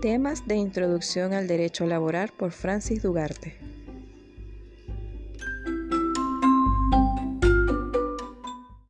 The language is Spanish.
Temas de Introducción al Derecho Laboral por Francis Dugarte.